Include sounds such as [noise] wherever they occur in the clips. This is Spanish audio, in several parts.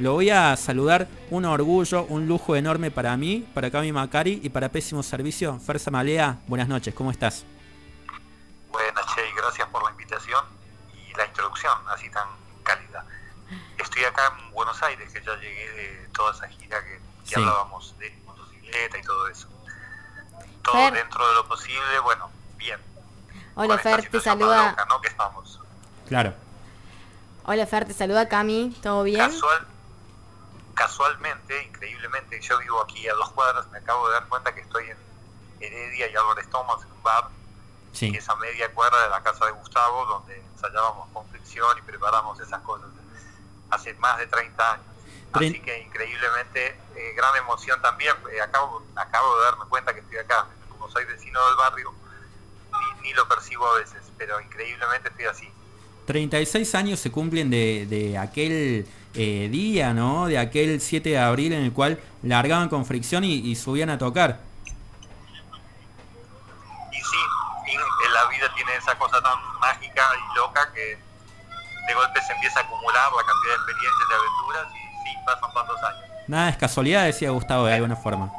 Lo voy a saludar, un orgullo, un lujo enorme para mí, para Cami Macari y para Pésimo Servicio. Fersa Malea, buenas noches, ¿cómo estás? Buenas, Che, gracias por la invitación y la introducción así tan cálida. Estoy acá en Buenos Aires, que ya llegué de toda esa gira que, hablábamos de motocicleta y todo eso. Todo dentro de lo posible, bueno, bien. Hola Fer, te saluda. ¿no? que estamos. Claro. Hola Fer, te saluda Cami, ¿todo bien? Casual, casualmente, increíblemente, yo vivo aquí a dos cuadras, me acabo de dar cuenta que estoy en Heredia y Álvarez Thomas, en un bar, que es a media cuadra de la casa de Gustavo, donde ensayábamos confección y preparamos esas cosas hace más de 30 años. Así que increíblemente, eh, gran emoción también, eh, acabo, acabo de darme cuenta que estoy acá, como soy vecino del barrio, ni, lo percibo a veces, pero increíblemente estoy así. 36 años se cumplen de, de aquel eh, día, ¿no? De aquel 7 de abril en el cual largaban con fricción y, subían a tocar. Y sí, la vida tiene esa cosa tan mágica y loca que de golpe se empieza a acumular la cantidad de experiencias, de aventuras y sí, pasan tantos años. Nada, es casualidad, decía Gustavo de alguna forma.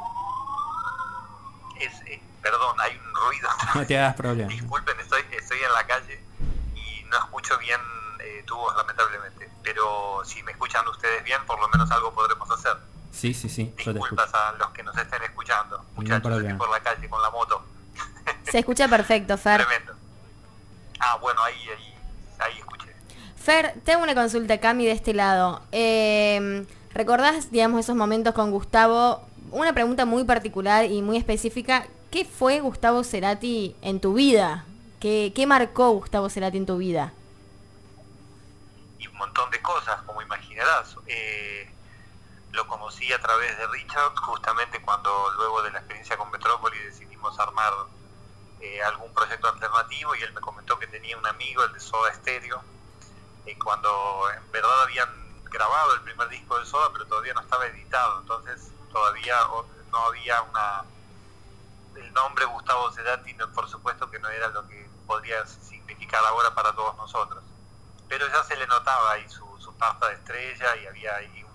Es, eh, perdón, hay un ruido. [laughs] No te hagas problema. [laughs] Disculpen, estoy, estoy en la calle y no escucho bien tubos, lamentablemente pero si me escuchan ustedes bien, por lo menos algo podremos hacer. Sí, sí, sí. Disculpas a los que nos estén escuchando, muchachos, aquí por la calle con la moto. Se escucha perfecto, Fer. Tremendo. Ah, bueno, ahí, ahí, ahí escuché. Fer, tengo una consulta, Cami, de este lado. Eh, ¿Recordás, digamos, esos momentos con Gustavo? Una pregunta muy particular y muy específica. ¿Qué fue Gustavo Cerati en tu vida? ¿Qué, qué marcó Gustavo Cerati en tu vida? Montón de cosas, como imaginarás. Eh, lo conocí a través de Richard, justamente cuando luego de la experiencia con Metrópoli decidimos armar eh, algún proyecto alternativo y él me comentó que tenía un amigo, el de Soda Stereo, y cuando en verdad habían grabado el primer disco de Soda, pero todavía no estaba editado, entonces todavía no había una... El nombre Gustavo Cerati, por supuesto que no era lo que podría significar ahora para todos nosotros pero ya se le notaba ahí su, su pasta de estrella y había ahí un,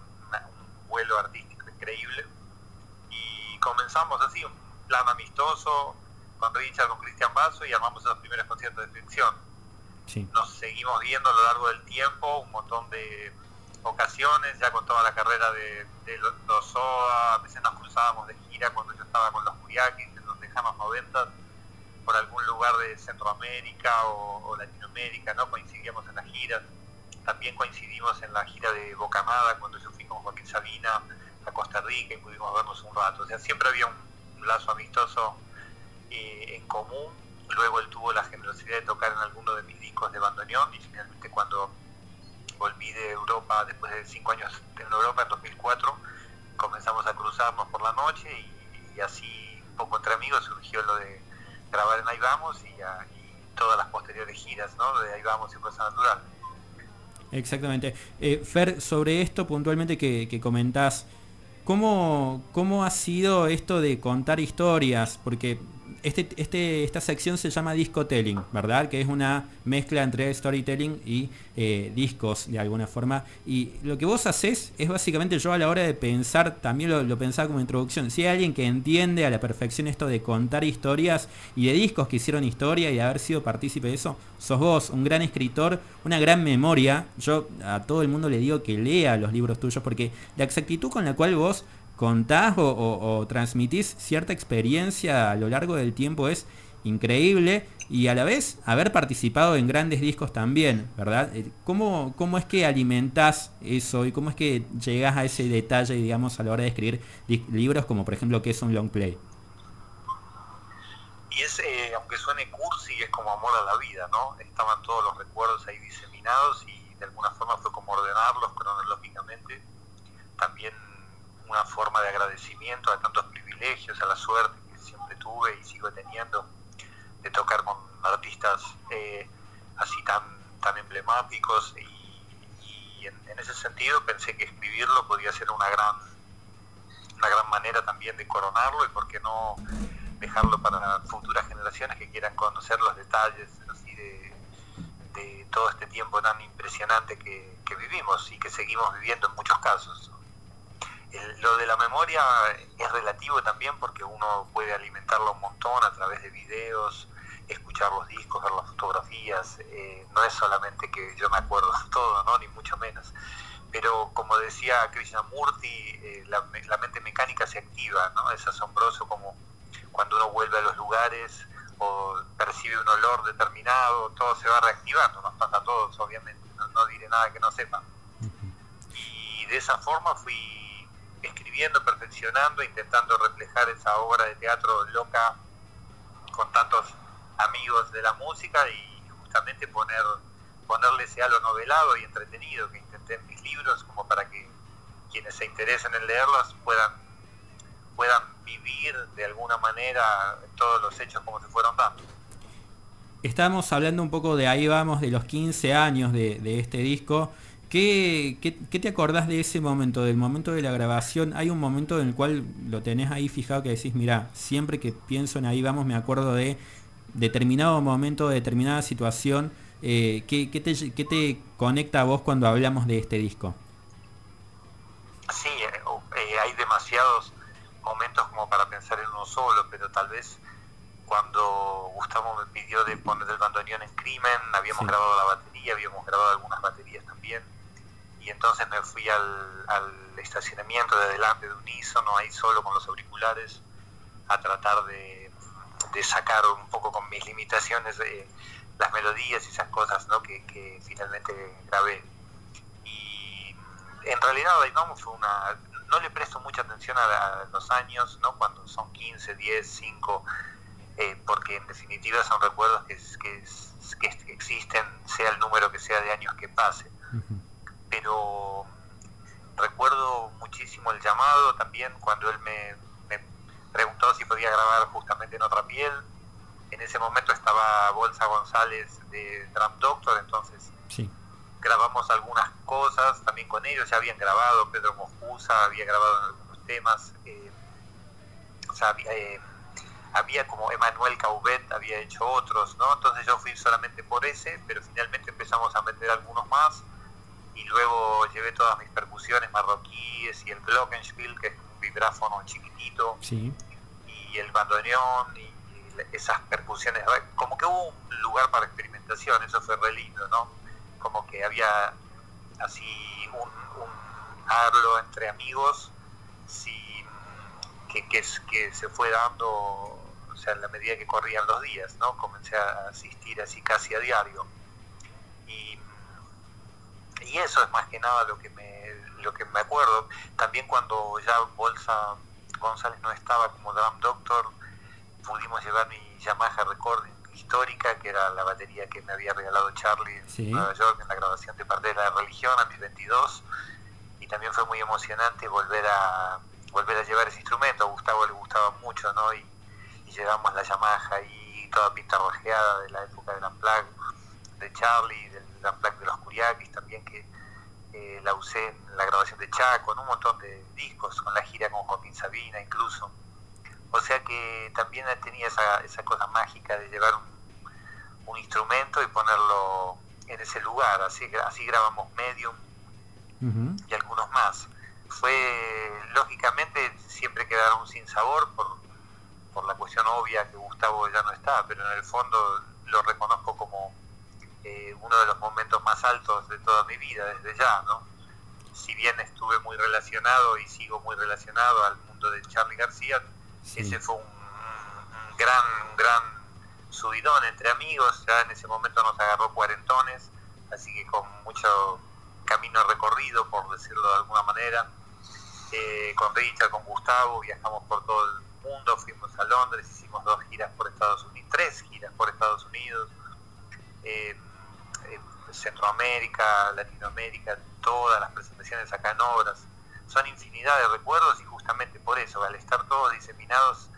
vuelo artístico increíble. Y comenzamos así, un plan amistoso con Richard, con Cristian Basso y armamos esos primeros conciertos de ficción. Nos seguimos viendo a lo largo del tiempo, un montón de ocasiones, ya con toda la carrera de, los, SOA, a veces nos cruzábamos de gira cuando yo estaba con los Curiaquis en los lejanos 90 por algún lugar de Centroamérica o, Latinoamérica, ¿no? Coincidíamos en las giras. También coincidimos en la gira de Bocamada, cuando yo fui con Joaquín Sabina a Costa Rica y pudimos vernos un rato. O sea, siempre había un, lazo amistoso eh, en común. Luego él tuvo la generosidad de tocar en alguno de mis discos de bandoneón y finalmente cuando volví de Europa, después de cinco años en Europa, en 2004, comenzamos a cruzarnos por la noche y así, un poco entre amigos, surgió lo de grabar en Ahí Vamos y, todas las posteriores giras ¿no? de Ahí Vamos y Fuerza Natural. Exactamente. Eh, Fer, sobre esto puntualmente que, que comentás, ¿cómo, ¿cómo ha sido esto de contar historias? Porque este, este, esta sección se llama discotelling, ¿verdad? Que es una mezcla entre storytelling y eh, discos de alguna forma. Y lo que vos haces es básicamente yo a la hora de pensar, también lo, pensaba como introducción, si hay alguien que entiende a la perfección esto de contar historias y de discos que hicieron historia y de haber sido partícipe de eso, sos vos, un gran escritor, una gran memoria. Yo a todo el mundo le digo que lea los libros tuyos porque la exactitud con la cual vos contás o, transmitís cierta experiencia a lo largo del tiempo es increíble y a la vez haber participado en grandes discos también, ¿verdad? Eh, ¿Cómo, cómo es que alimentás eso y cómo es que llegás a ese detalle, digamos, a la hora de escribir libros como por ejemplo que es un long play? Y es, eh, aunque suene cursi, es como amor a la vida, ¿no? Estaban todos los recuerdos ahí diseminados y de alguna forma fue como ordenarlos cronológicamente. También una forma de agradecimiento a tantos privilegios, a la suerte que siempre tuve y sigo teniendo de tocar con artistas eh, así tan, tan emblemáticos y, en, ese sentido pensé que escribirlo podía ser una gran, una gran manera también de coronarlo y por qué no dejarlo para futuras generaciones que quieran conocer los detalles así de, de todo este tiempo tan impresionante que, vivimos y que seguimos viviendo en muchos casos. Lo de la memoria es relativo también porque uno puede alimentarlo un montón a través de videos, escuchar los discos, ver las fotografías. Eh, no es solamente que yo me acuerdo de todo, ¿no? ni mucho menos. Pero como decía Krishnamurti, eh, la, la mente mecánica se activa, ¿no? es asombroso como cuando uno vuelve a los lugares o percibe un olor determinado, todo se va reactivando, nos pasa a todos, obviamente, no, diré nada que no sepan. Y de esa forma fui escribiendo, perfeccionando, intentando reflejar esa obra de teatro loca con tantos amigos de la música y justamente poner ponerle ese halo novelado y entretenido que intenté en mis libros como para que quienes se interesen en leerlos puedan puedan vivir de alguna manera todos los hechos como se fueron dando. Estamos hablando un poco de ahí vamos, de los 15 años de, este disco. ¿Qué, ¿Qué, te acordás de ese momento, del momento de la grabación? Hay un momento en el cual lo tenés ahí fijado que decís, mira, siempre que pienso en ahí vamos me acuerdo de determinado momento, de determinada situación. Eh, ¿qué, qué, te, ¿Qué te conecta a vos cuando hablamos de este disco? Sí, eh, eh, hay demasiados momentos como para pensar en uno solo, pero tal vez cuando Gustavo me pidió de poner el bandoneón en Crimen, habíamos grabado la batería, habíamos grabado algunas baterías también, y entonces me fui al, estacionamiento de delante de Unísono, ahí solo con los auriculares, a tratar de, sacar un poco con mis limitaciones de las melodías y esas cosas ¿no? que, finalmente grabé. Y en realidad vamos fue una, no le presto mucha atención a, los años, ¿no? Cuando son 15, 10, 5, porque en definitiva son recuerdos que, que, existen, sea el número que sea de años que pase. Pero recuerdo muchísimo el llamado también cuando él me, me, preguntó si podía grabar justamente en otra piel. En ese momento estaba Bolsa González de Drum Doctor, entonces sí grabamos algunas cosas también con ellos, ya habían grabado, Pedro Moscusa había grabado en algunos temas, eh, o sea, eh, había, como Emanuel Caubet había hecho otros, ¿no? Entonces yo fui solamente por ese, pero finalmente empezamos a meter algunos más y luego llevé todas mis percusiones marroquíes y el glockenspiel, que es un vibráfono chiquitito, y el bandoneón y esas percusiones, como que hubo un lugar para experimentación, eso fue re lindo, ¿no? como que había así un, un entre amigos que, que, se fue dando, o sea, en la medida que corrían los días, ¿no? Comencé a asistir así casi a diario. Y, eso es más que nada lo que me, lo que me acuerdo. También cuando ya Bolsa González no estaba como Drum Doctor, pudimos llevar mi Yamaha Recording histórica, que era la batería que me había regalado Charlie en Nueva York en la grabación de parte de la religión a mis 22. Y también fue muy emocionante volver a volver a llevar ese instrumento. A Gustavo le gustaba mucho, ¿no? Y, llevamos la Yamaha y toda pinta rojeada de la época del Unplugged de Charlie, del Unplugged de los Curiakis también, que eh, la usé en la grabación de Chaco, en un montón de discos, con la gira con Joaquín Sabina incluso. O sea que también tenía esa, esa cosa mágica de llevar un, instrumento y ponerlo en ese lugar. Así, así grabamos Medium y algunos más. Fue, lógicamente, siempre quedaron sin sabor por, por la cuestión obvia que Gustavo ya no está, pero en el fondo lo reconozco como eh, uno de los momentos más altos de toda mi vida desde ya, ¿no? Si bien estuve muy relacionado y sigo muy relacionado al mundo de Charlie García, ese fue un, gran, gran subidón entre amigos, ya en ese momento nos agarró cuarentones, así que con mucho camino recorrido, por decirlo de alguna manera. Eh, con Richard, con Gustavo, viajamos por todo el mundo, fuimos a Londres, hicimos dos giras por Estados Unidos, tres giras por Estados Unidos, eh, Centroamérica, Latinoamérica, todas las presentaciones acá en obras. Son infinidad de recuerdos y justamente por eso, al estar todos diseminados,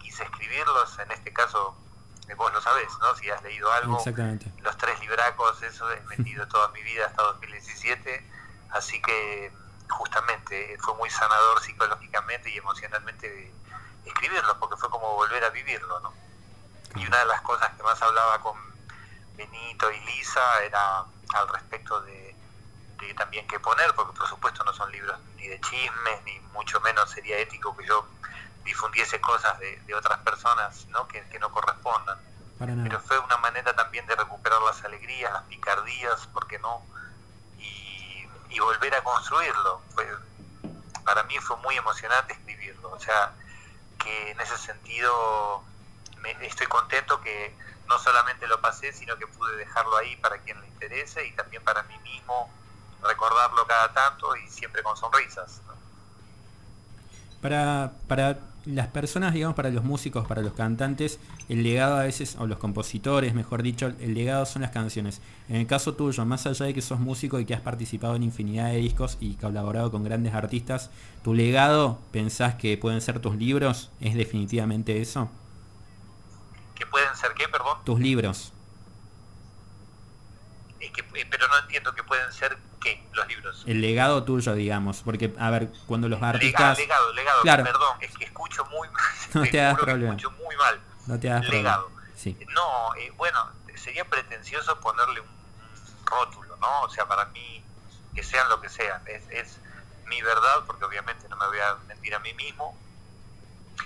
quise escribirlos, en este caso vos lo sabés, ¿no? Si has leído algo, los tres libracos, eso he metido [laughs] toda mi vida hasta 2017, así que justamente fue muy sanador psicológicamente y emocionalmente escribirlo, porque fue como volver a vivirlo, ¿no? Y una de las cosas que más hablaba con, Benito y Lisa era al respecto de, también qué poner, porque por supuesto no son libros ni de chismes, ni mucho menos sería ético que yo difundiese cosas de, otras personas ¿no? Que, no correspondan. Pero fue una manera también de recuperar las alegrías, las picardías, ¿por qué no? Y, y volver a construirlo. Fue, para mí fue muy emocionante escribirlo. O sea, que en ese sentido me, estoy contento que no solamente lo pasé, sino que pude dejarlo ahí para quien le interese y también para mí mismo recordarlo cada tanto y siempre con sonrisas. Para, para las personas, digamos, para los músicos, para los cantantes, el legado a veces, o los compositores, mejor dicho, el legado son las canciones. En el caso tuyo, más allá de que sos músico y que has participado en infinidad de discos y colaborado con grandes artistas, ¿tu legado pensás que pueden ser tus libros? ¿Es definitivamente eso? ¿Que pueden ser qué, perdón? Tus libros. Eh, pero no entiendo que pueden ser los libros. El legado tuyo, digamos, porque, a ver, cuando los artistas... Legado, legado, legado, perdón, es que escucho muy mal. [laughs] No te das problema. Escucho muy mal. No te das legado. Sí. No, eh, bueno, sería pretencioso ponerle un rótulo, ¿no? O sea, para mí, que sean lo que sean, es, es mi verdad, porque obviamente no me voy a mentir a mí mismo,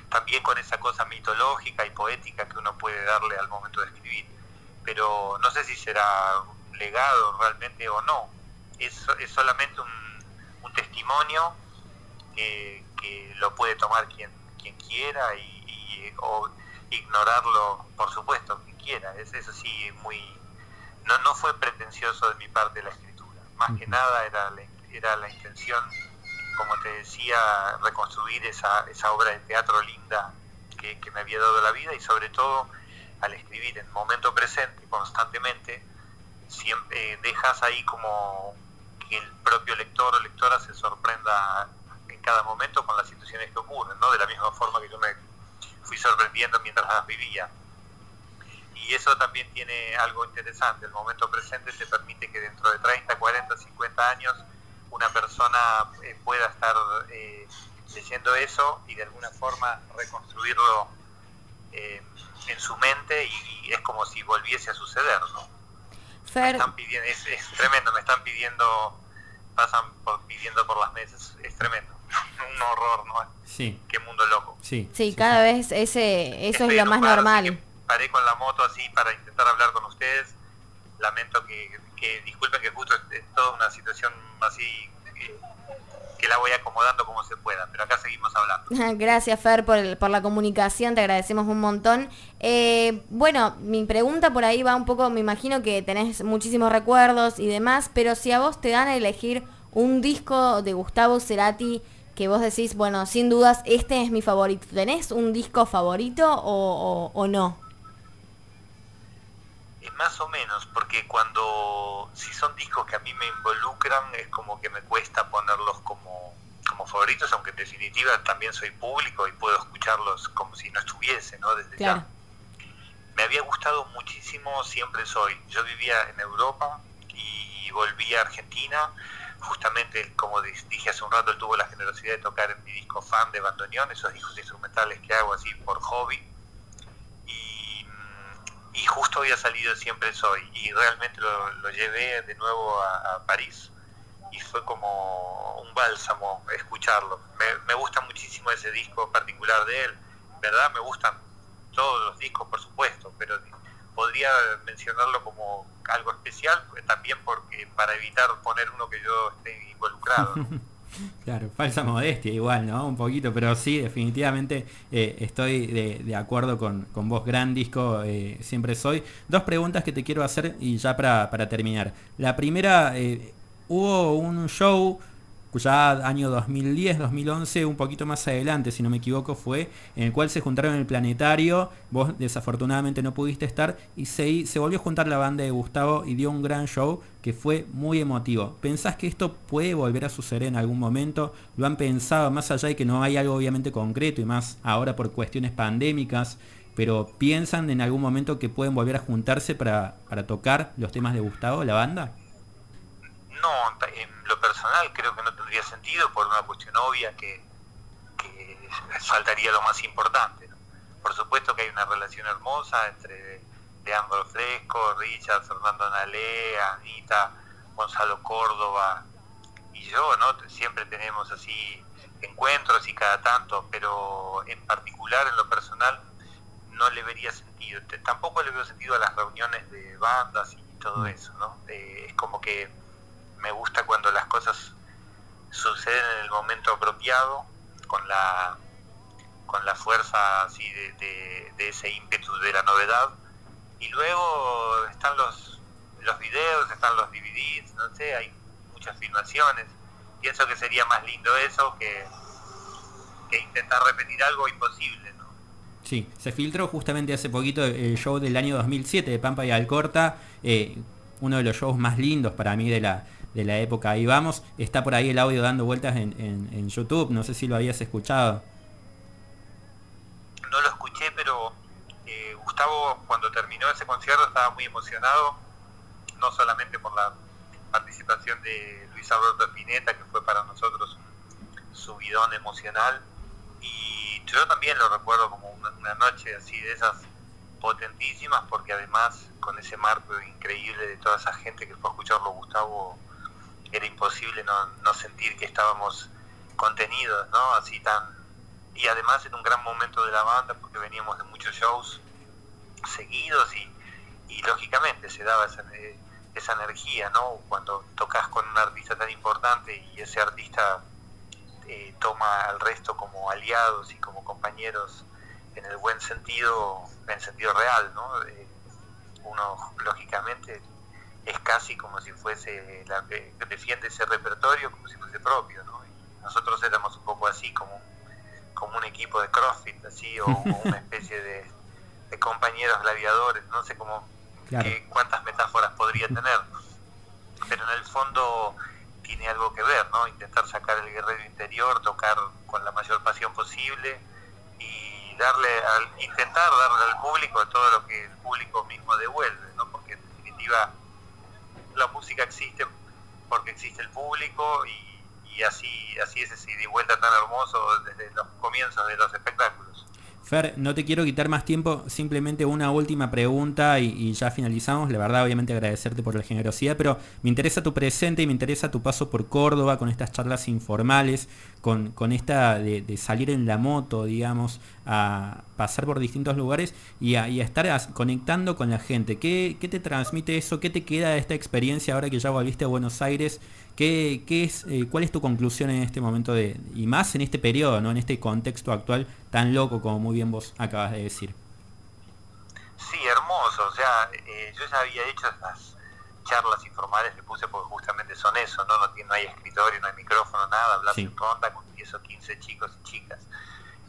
también con esa cosa mitológica y poética que uno puede darle al momento de escribir. Pero no sé si será legado realmente o no es, es solamente un, testimonio que, lo puede tomar quien, quien quiera y, o ignorarlo, por supuesto, quien quiera. Es, eso sí, muy no, no fue pretencioso de mi parte la escritura. Más que nada era la, era la intención, como te decía, reconstruir esa, esa obra de teatro linda que, me había dado la vida y sobre todo al escribir en momento presente constantemente, siempre dejas ahí como que el propio lector o lectora se sorprenda en cada momento con las situaciones que ocurren, ¿no? De la misma forma que yo me fui sorprendiendo mientras las vivía. Y eso también tiene algo interesante, el momento presente te permite que dentro de 30, 40, 50 años una persona eh, pueda estar eh, leyendo eso y de alguna forma reconstruirlo eh, en su mente y, es como si volviese a suceder, ¿no? están pidiendo, es, tremendo, me están pidiendo, pasan por, pidiendo por las mesas, es tremendo. [laughs] Un horror, ¿no? Sí. Qué mundo loco. Sí, sí, cada vez ese, eso es lo más normal. Paré con la moto así para intentar hablar con ustedes. Lamento que, que disculpen que justo es, toda una situación así que la voy acomodando como se pueda, pero acá seguimos hablando. [laughs] Gracias Fer por, por la comunicación, te agradecemos un montón. Eh, bueno, mi pregunta por ahí va un poco, me imagino que tenés muchísimos recuerdos y demás, pero si a vos te dan a elegir un disco de Gustavo Cerati que vos decís, bueno, sin dudas, este es mi favorito, ¿tenés un disco favorito o no? Más o menos, porque cuando, si son discos que a mí me involucran, es como que me cuesta ponerlos como, como favoritos, aunque en definitiva también soy público y puedo escucharlos como si no estuviese, ¿no? Desde ya. Me había gustado muchísimo Siempre Soy. Yo vivía en Europa y volví a Argentina. Justamente, como dije hace un rato, él tuvo la generosidad de tocar en mi disco fan de bandoneón, esos discos instrumentales que hago así por hobby y justo había salido Siempre Soy y realmente lo, llevé de nuevo a, París y fue como un bálsamo escucharlo. Me, gusta muchísimo ese disco particular de él, ¿verdad? Me gustan todos los discos, por supuesto, pero podría mencionarlo como algo especial también porque para evitar poner uno que yo esté involucrado. [laughs] Claro, falsa modestia igual, ¿no? Un poquito, pero sí, definitivamente eh, estoy de, acuerdo con, con, vos, gran disco, eh, siempre soy. Dos preguntas que te quiero hacer y ya para, para terminar. La primera, eh, hubo un show ya año 2010, 2011, un poquito más adelante, si no me equivoco, fue en el cual se juntaron en el planetario, vos desafortunadamente no pudiste estar, y se, se volvió a juntar la banda de Gustavo y dio un gran show que fue muy emotivo. ¿Pensás que esto puede volver a suceder en algún momento? ¿Lo han pensado más allá de que no hay algo obviamente concreto y más ahora por cuestiones pandémicas? Pero ¿piensan en algún momento que pueden volver a juntarse para, para tocar los temas de Gustavo, la banda? No, en lo personal creo que no tendría sentido por una cuestión obvia que, que faltaría lo más importante. Por supuesto que hay una relación hermosa entre Leandro Fresco, Richard, Fernando Nalé, Anita, Gonzalo Córdoba y yo, ¿no? Siempre tenemos así encuentros y cada tanto, pero en particular en lo personal no le vería sentido. Tampoco le veo sentido a las reuniones de bandas y todo mm. eso, ¿no? Eh, es como que me gusta cuando las cosas suceden en el momento apropiado, con la con la fuerza así de, ese ímpetu de la novedad. Y luego están los, los videos, están los DVDs, no sé, hay muchas filmaciones. Pienso que sería más lindo eso que, intentar repetir algo imposible. Sí, se filtró justamente hace poquito el show del año 2007 de Pampa y Alcorta, eh, uno de los shows más lindos para mí de la, de la época. Ahí vamos, está por ahí el audio dando vueltas en, en YouTube, no sé si lo habías escuchado. No lo escuché, pero eh, Gustavo cuando terminó ese concierto estaba muy emocionado, no solamente por la participación de Luis Alberto Spinetta, que fue para nosotros un subidón emocional, y yo también lo recuerdo como una, noche así de esas potentísimas, porque además con ese marco increíble de toda esa gente que fue a escucharlo Gustavo, era imposible no, no sentir que estábamos contenidos, ¿no? Así tan y además en un gran momento de la banda porque veníamos de muchos shows seguidos y, lógicamente se daba esa, eh, esa energía, ¿no? Cuando tocas con un artista tan importante y ese artista eh, toma al resto como aliados y como compañeros en el buen sentido, en sentido real, ¿no? Eh, uno lógicamente es casi como si fuese, la, defiende ese repertorio como si fuese propio, ¿no? Y nosotros éramos un poco así, como como un equipo de CrossFit, así, o, [laughs] una especie de, compañeros gladiadores, no sé cómo, cuántas metáforas podría tener, pero en el fondo tiene algo que ver, ¿no? Intentar sacar el guerrero interior, tocar con la mayor pasión posible y darle, al, intentar darle al público todo lo que el público mismo devuelve, ¿no? Porque en definitiva música existe porque existe el público y así, así es ese ida y vuelta tan hermoso desde los comienzos de los espectáculos. Fer, no te quiero quitar más tiempo, simplemente una última pregunta y, ya finalizamos. La verdad, obviamente agradecerte por la generosidad, pero me interesa tu presente y me interesa tu paso por Córdoba con estas charlas informales, con, con esta de, salir en la moto, digamos, a pasar por distintos lugares y a, estar conectando con la gente. ¿Qué, ¿Qué, te transmite eso? ¿Qué te queda de esta experiencia ahora que ya volviste a Buenos Aires? ¿Qué, qué es, eh, ¿Cuál es tu conclusión en este momento de, y más en este periodo, ¿no? en este contexto actual tan loco como muy bien vos acabas de decir? Sí, hermoso. O sea, eh, yo ya había hecho estas charlas informales que puse porque justamente son eso, ¿no? No, no hay escritorio, no hay micrófono, nada, hablas en ronda con 10 o 15 chicos y chicas.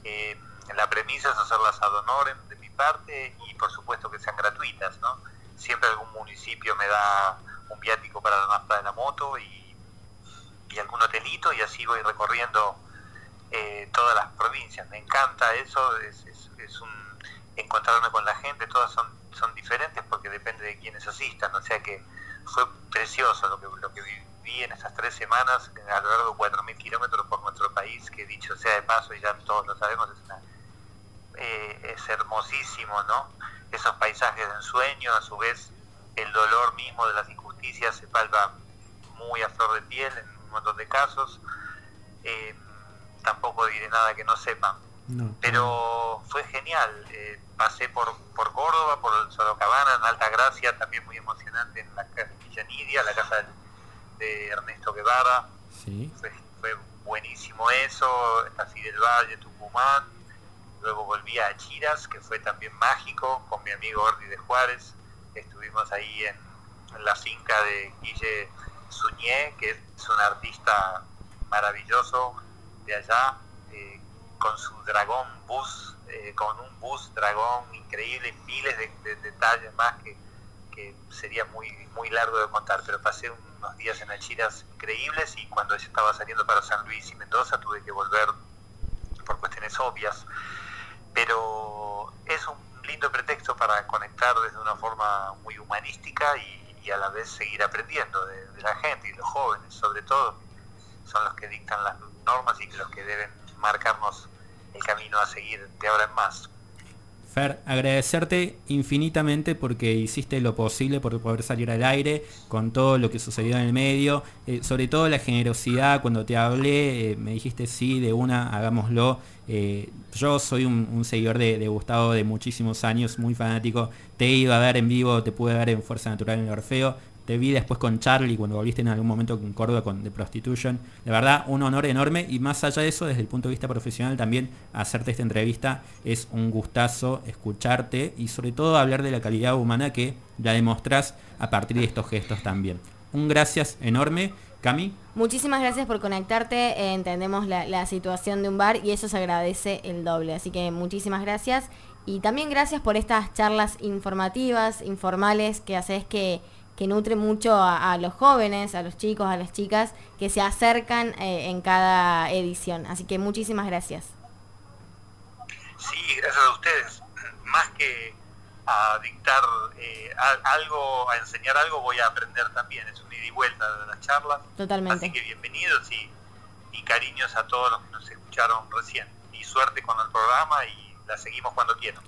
Eh, la premisa es hacerlas ad honorem de mi parte y por supuesto que sean gratuitas, ¿no? Siempre algún municipio me da un viático para la nafta de la moto y y algún hotelito y así voy recorriendo eh, todas las provincias. Me encanta eso, es, es, un encontrarme con la gente, todas son, son diferentes porque depende de quienes asistan, o sea que fue precioso lo que, lo que viví en estas tres semanas a lo largo de 4.000 kilómetros por nuestro país, que dicho sea de paso, y ya todos lo sabemos, es, eh, es hermosísimo, ¿no? Esos paisajes de ensueño, a su vez el dolor mismo de las injusticias se palpa muy a flor de piel en un montón de casos. Eh, tampoco diré nada que no sepan. Pero fue genial. Eh, pasé por, por Córdoba, por el Sorocabana, en Alta Gracia, también muy emocionante en la Villa Nidia, la casa de, Ernesto Guevara. Fue, buenísimo eso. Así del Valle, Tucumán. Luego volví a Chiras, que fue también mágico, con mi amigo Ordi de Juárez. Estuvimos ahí en, en la finca de Guille Suñé, que es un artista maravilloso de allá, eh, con su dragón bus, eh, con un bus dragón increíble, miles de, detalles más que, sería muy, muy largo de contar, pero pasé unos días en Alchiras increíbles y cuando yo estaba saliendo para San Luis y Mendoza tuve que volver por cuestiones obvias, pero es un lindo pretexto para conectar desde una forma muy humanística y y a la vez seguir aprendiendo de, la gente y los jóvenes, sobre todo, son los que dictan las normas y los que deben marcarnos el camino a seguir de ahora en más. Fer, agradecerte infinitamente porque hiciste lo posible por poder salir al aire con todo lo que sucedió en el medio, eh, sobre todo la generosidad, cuando te hablé eh, me dijiste sí, de una, hagámoslo. Eh, yo soy un, seguidor de, Gustavo de muchísimos años, muy fanático, te iba a ver en vivo, te pude ver en Fuerza Natural en el Orfeo, te vi después con Charlie cuando volviste en algún momento con Córdoba con The Prostitution. De verdad, un honor enorme y más allá de eso, desde el punto de vista profesional también hacerte esta entrevista es un gustazo escucharte y sobre todo hablar de la calidad humana que la demostrás a partir de estos gestos también. Un gracias enorme. Cami. Muchísimas gracias por conectarte. Entendemos la situación de un bar y eso se agradece el doble. Así que muchísimas gracias. Y también gracias por estas charlas informativas, informales, que haces que que nutre mucho a, los jóvenes, a los chicos, a las chicas que se acercan eh, en cada edición. Así que muchísimas gracias. Sí, gracias a ustedes. Más que a dictar eh, algo, a enseñar algo, voy a aprender también. Es un ida y vuelta de las charlas. Totalmente. Así que bienvenidos y, y cariños a todos los que nos escucharon recién. Y suerte con el programa y la seguimos cuando quieran.